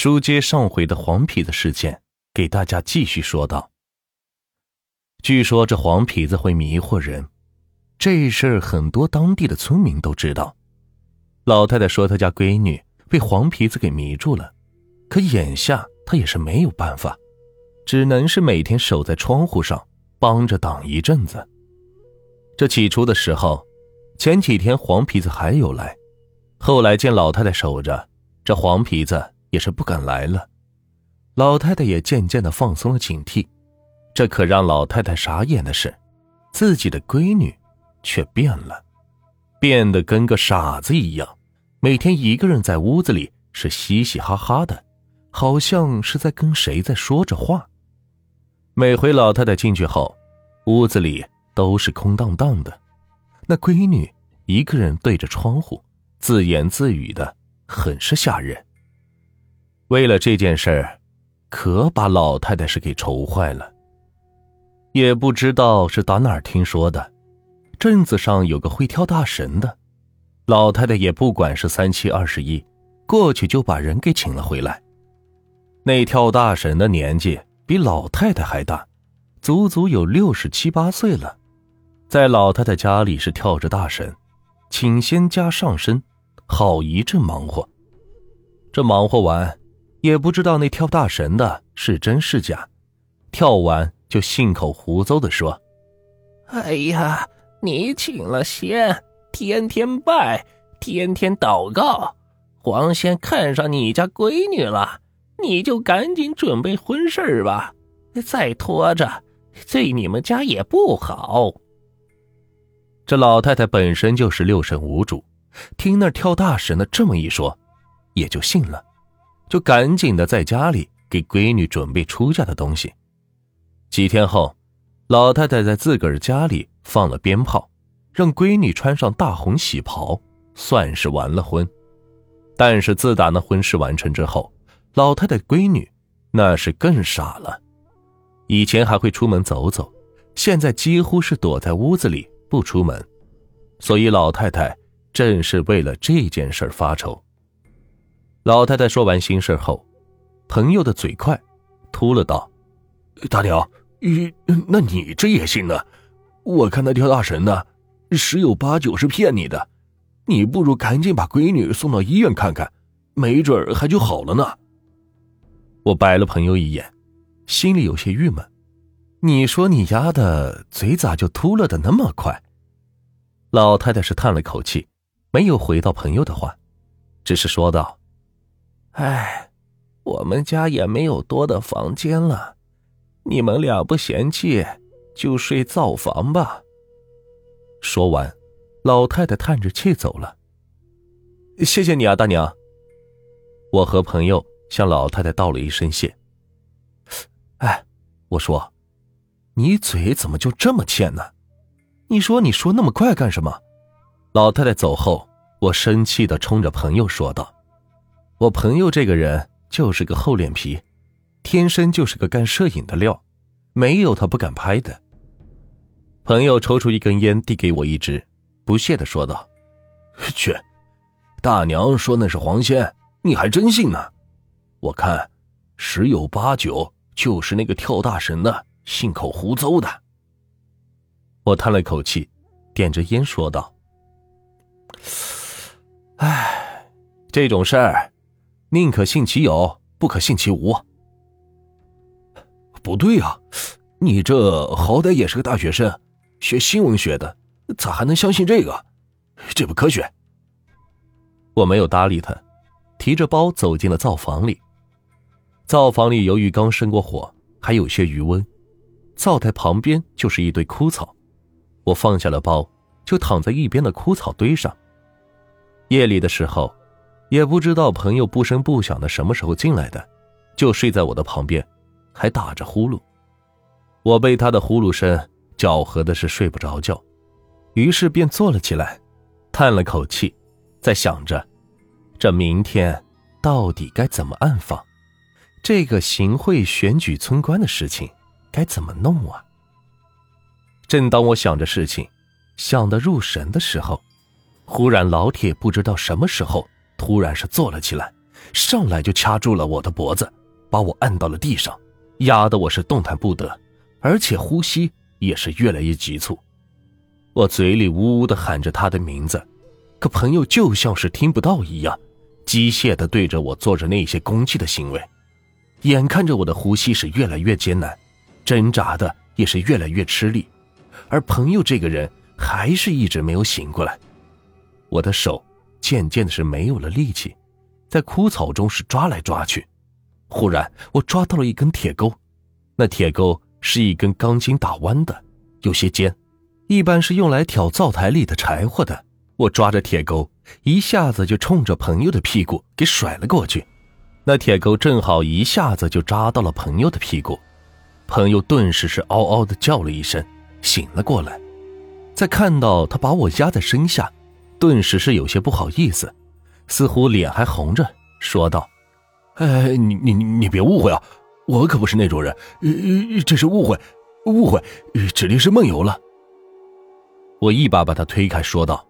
书接上回的黄皮子事件，给大家继续说道。据说这黄皮子会迷惑人，这事儿很多当地的村民都知道。老太太说她家闺女被黄皮子给迷住了，可眼下她也是没有办法，只能是每天守在窗户上帮着挡一阵子。这起初的时候，前几天黄皮子还有来，后来见老太太守着，这黄皮子。也是不敢来了，老太太也渐渐的放松了警惕。这可让老太太傻眼的是，自己的闺女却变了，变得跟个傻子一样，每天一个人在屋子里是嘻嘻哈哈的，好像是在跟谁在说着话。每回老太太进去后，屋子里都是空荡荡的，那闺女一个人对着窗户自言自语的，很是吓人。为了这件事儿，可把老太太是给愁坏了。也不知道是打哪儿听说的，镇子上有个会跳大神的，老太太也不管是三七二十一，过去就把人给请了回来。那跳大神的年纪比老太太还大，足足有六十七八岁了，在老太太家里是跳着大神，请仙家上身，好一阵忙活。这忙活完。也不知道那跳大神的是真是假，跳完就信口胡诌的说：“哎呀，你请了仙，天天拜，天天祷告，黄仙看上你家闺女了，你就赶紧准备婚事吧，再拖着对你们家也不好。”这老太太本身就是六神无主，听那跳大神的这么一说，也就信了。就赶紧的在家里给闺女准备出嫁的东西。几天后，老太太在自个儿家里放了鞭炮，让闺女穿上大红喜袍，算是完了婚。但是自打那婚事完成之后，老太太闺女那是更傻了。以前还会出门走走，现在几乎是躲在屋子里不出门。所以老太太正是为了这件事发愁。老太太说完心事后，朋友的嘴快，秃了道：“大娘，咦，那你这也信呢？我看那跳大神呢，十有八九是骗你的。你不如赶紧把闺女送到医院看看，没准还就好了呢。”我白了朋友一眼，心里有些郁闷。你说你丫的嘴咋就秃了的那么快？老太太是叹了口气，没有回到朋友的话，只是说道。哎，我们家也没有多的房间了，你们俩不嫌弃，就睡灶房吧。说完，老太太叹着气走了。谢谢你啊，大娘。我和朋友向老太太道了一声谢。哎，我说，你嘴怎么就这么欠呢？你说你说那么快干什么？老太太走后，我生气的冲着朋友说道。我朋友这个人就是个厚脸皮，天生就是个干摄影的料，没有他不敢拍的。朋友抽出一根烟，递给我一支，不屑的说道：“去，大娘说那是黄仙，你还真信呢？我看十有八九就是那个跳大神的信口胡诌的。”我叹了口气，点着烟说道：“唉，这种事儿。”宁可信其有，不可信其无。不对啊，你这好歹也是个大学生，学新闻学的，咋还能相信这个？这不科学。我没有搭理他，提着包走进了灶房里。灶房里由于刚生过火，还有些余温。灶台旁边就是一堆枯草，我放下了包，就躺在一边的枯草堆上。夜里的时候。也不知道朋友不声不响的什么时候进来的，就睡在我的旁边，还打着呼噜。我被他的呼噜声搅和的是睡不着觉，于是便坐了起来，叹了口气，在想着，这明天到底该怎么暗访，这个行贿选举村官的事情该怎么弄啊？正当我想着事情，想得入神的时候，忽然老铁不知道什么时候。突然是坐了起来，上来就掐住了我的脖子，把我按到了地上，压得我是动弹不得，而且呼吸也是越来越急促。我嘴里呜呜的喊着他的名字，可朋友就像是听不到一样，机械的对着我做着那些攻击的行为。眼看着我的呼吸是越来越艰难，挣扎的也是越来越吃力，而朋友这个人还是一直没有醒过来。我的手渐渐的是没有了力气，在枯草中是抓来抓去。忽然，我抓到了一根铁钩，那铁钩是一根钢筋打弯的，有些尖，一般是用来挑灶台里的柴火的。我抓着铁钩，一下子就冲着朋友的屁股给甩了过去。那铁钩正好一下子就扎到了朋友的屁股，朋友顿时是嗷嗷的叫了一声，醒了过来。在看到他把我压在身下，顿时是有些不好意思，似乎脸还红着，说道：“哎，你你你别误会啊，我可不是那种人，这是误会，误会，指定是梦游了。”我一把把他推开，说道：“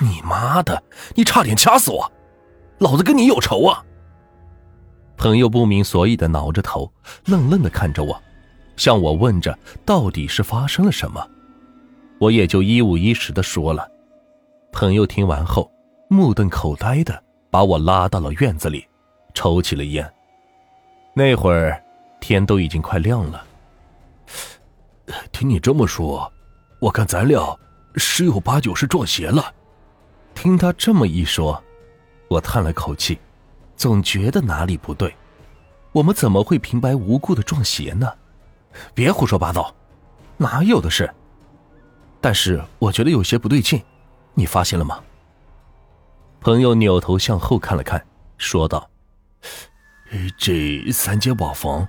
你妈的，你差点掐死我，老子跟你有仇啊！”朋友不明所以的挠着头，愣愣的看着我，向我问着到底是发生了什么。我也就一五一十的说了。朋友听完后，目瞪口呆的把我拉到了院子里，抽起了烟。那会儿天都已经快亮了。听你这么说，我看咱俩十有八九是撞邪了。听他这么一说，我叹了口气。总觉得哪里不对，我们怎么会平白无故的撞邪呢？别胡说八道，哪有的事？但是我觉得有些不对劲，你发现了吗？朋友扭头向后看了看，说道：“这三间瓦房，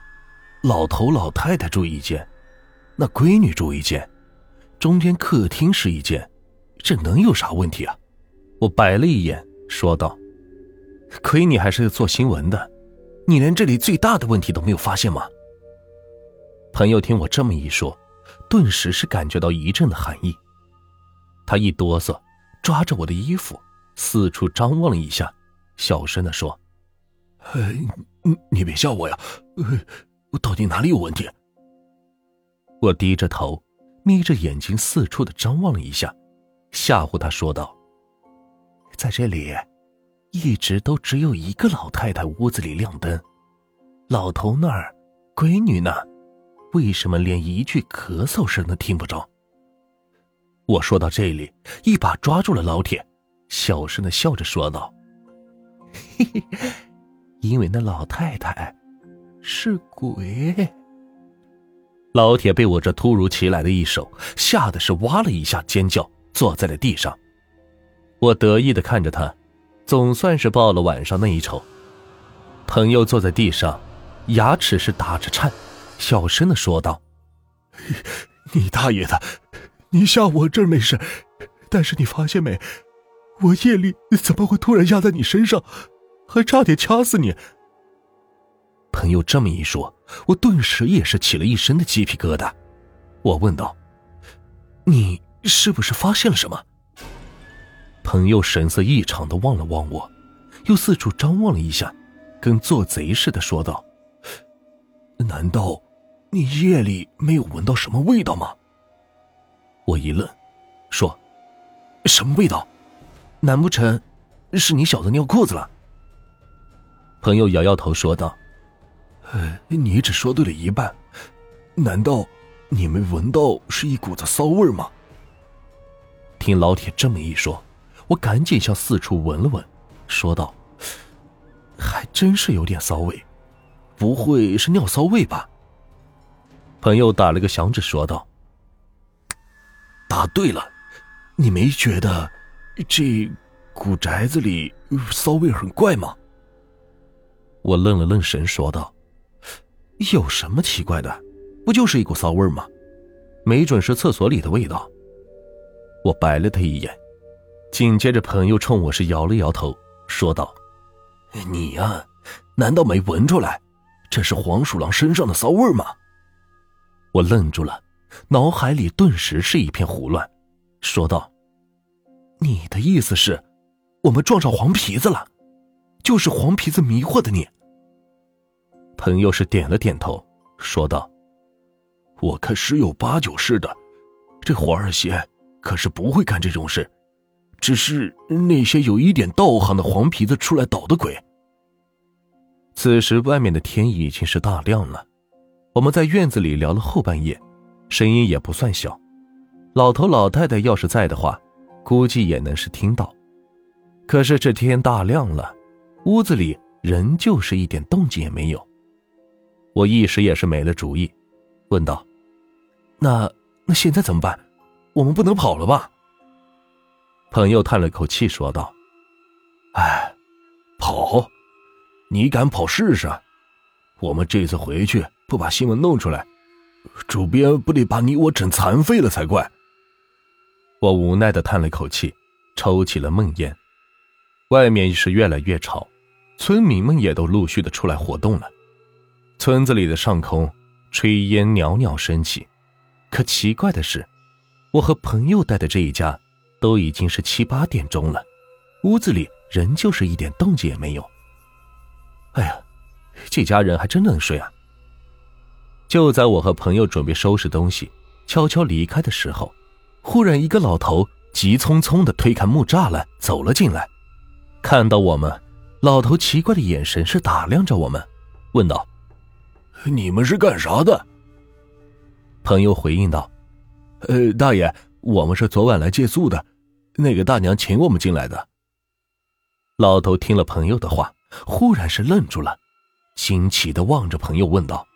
老头老太太住一间，那闺女住一间，中间客厅是一间，这能有啥问题啊？”我白了一眼，说道。亏你还是做新闻的，你连这里最大的问题都没有发现吗？朋友听我这么一说，顿时是感觉到一阵的寒意。他一哆嗦，抓着我的衣服，四处张望了一下，小声的说：“你你别吓我呀，我到底哪里有问题？”我低着头，眯着眼睛，四处的张望了一下，吓唬他说道：“在这里。”一直都只有一个老太太屋子里亮灯，老头那儿，闺女呢？为什么连一句咳嗽声都听不着？我说到这里，一把抓住了老铁，小声的笑着说道：“嘿嘿，因为那老太太是鬼。”老铁被我这突如其来的一手吓得是哇了一下尖叫，坐在了地上。我得意的看着他。总算是报了晚上那一仇。朋友坐在地上，牙齿是打着颤，小声的说道：“ 你大爷的！你吓我这没事，但是你发现没？我夜里怎么会突然压在你身上，还差点掐死你？”朋友这么一说，我顿时也是起了一身的鸡皮疙瘩。我问道：“你是不是发现了什么？”朋友神色异常的望了望我，又四处张望了一下，跟做贼似的说道：“难道你夜里没有闻到什么味道吗？”我一愣，说：“什么味道？难不成是你小子尿裤子了？”朋友摇摇头说道：“呃，你只说对了一半，难道你没闻到是一股子骚味吗？”听老铁这么一说。我赶紧向四处闻了闻，说道：“还真是有点骚味，不会是尿骚味吧？”朋友打了个响指，说道：“答对了，你没觉得这古宅子里骚味很怪吗？”我愣了愣神，说道：“有什么奇怪的？不就是一股骚味吗？没准是厕所里的味道。”我白了他一眼。紧接着，朋友冲我是摇了摇头，说道：“你呀，难道没闻出来，这是黄鼠狼身上的骚味吗？”我愣住了，脑海里顿时是一片胡乱，说道：“你的意思是，我们撞上黄皮子了？就是黄皮子迷惑的你。朋友是点了点头，说道：“我看十有八九是的，这黄二仙可是不会干这种事，只是那些有一点道行的黄皮子出来捣的鬼。”此时外面的天已经是大亮了，我们在院子里聊了后半夜，声音也不算小。老头老太太要是在的话，估计也能是听到。可是这天大亮了，屋子里仍旧是一点动静也没有。我一时也是没了主意，问道：“那那现在怎么办？我们不能跑了吧？”朋友叹了口气说道：“哎，跑？你敢跑试试？我们这次回去不把新闻弄出来，主编不得把你我整残废了才怪。”我无奈的叹了口气，抽起了闷烟。外面是越来越吵，村民们也都陆续的出来活动了。村子里的上空，炊烟袅袅升起。可奇怪的是，我和朋友待的这一家，都已经是七八点钟了，屋子里仍旧是一点动静也没有。哎呀，这家人还真能睡啊！就在我和朋友准备收拾东西，悄悄离开的时候，忽然一个老头急匆匆的推开木栅栏走了进来，看到我们，老头奇怪的眼神是打量着我们，问道。你们是干啥的？朋友回应道：“呃，大爷，我们是昨晚来借宿的，那个大娘请我们进来的。”老头听了朋友的话，忽然是愣住了，惊奇的望着朋友问道：“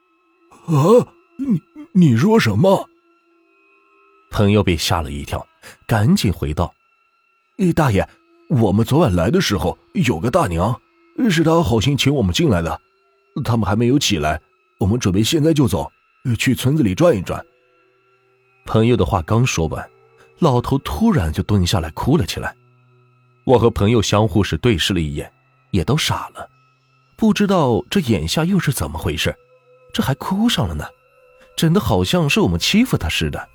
啊，你你说什么？”朋友被吓了一跳，赶紧回道：“大爷，我们昨晚来的时候有个大娘，是她好心请我们进来的，他们还没有起来。”我们准备现在就走，去村子里转一转。朋友的话刚说完，老头突然就蹲下来哭了起来。我和朋友相互是对视了一眼，也都傻了，不知道这眼下又是怎么回事，这还哭上了呢，整的好像是我们欺负他似的。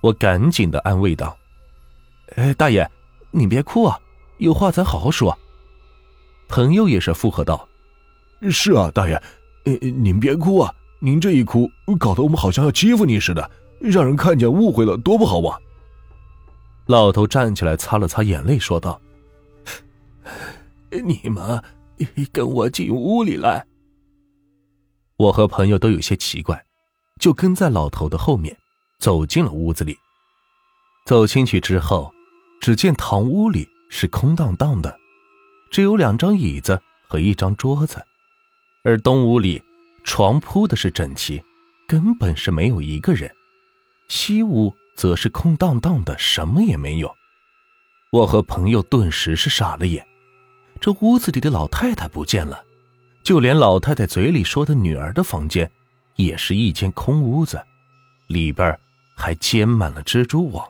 我赶紧的安慰道：“哎，大爷，你别哭啊，有话咱好好说。”朋友也是附和道：“是啊，大爷。”您别哭啊！您这一哭，搞得我们好像要欺负你似的，让人看见误会了，多不好啊！老头站起来，擦了擦眼泪，说道：“你们跟我进屋里来。”我和朋友都有些奇怪，就跟在老头的后面，走进了屋子里。走进去之后，只见堂屋里是空荡荡的，只有两张椅子和一张桌子。而东屋里，床铺的是整齐，根本是没有一个人；西屋则是空荡荡的，什么也没有。我和朋友顿时是傻了眼，这屋子里的老太太不见了，就连老太太嘴里说的女儿的房间，也是一间空屋子，里边还结满了蜘蛛网。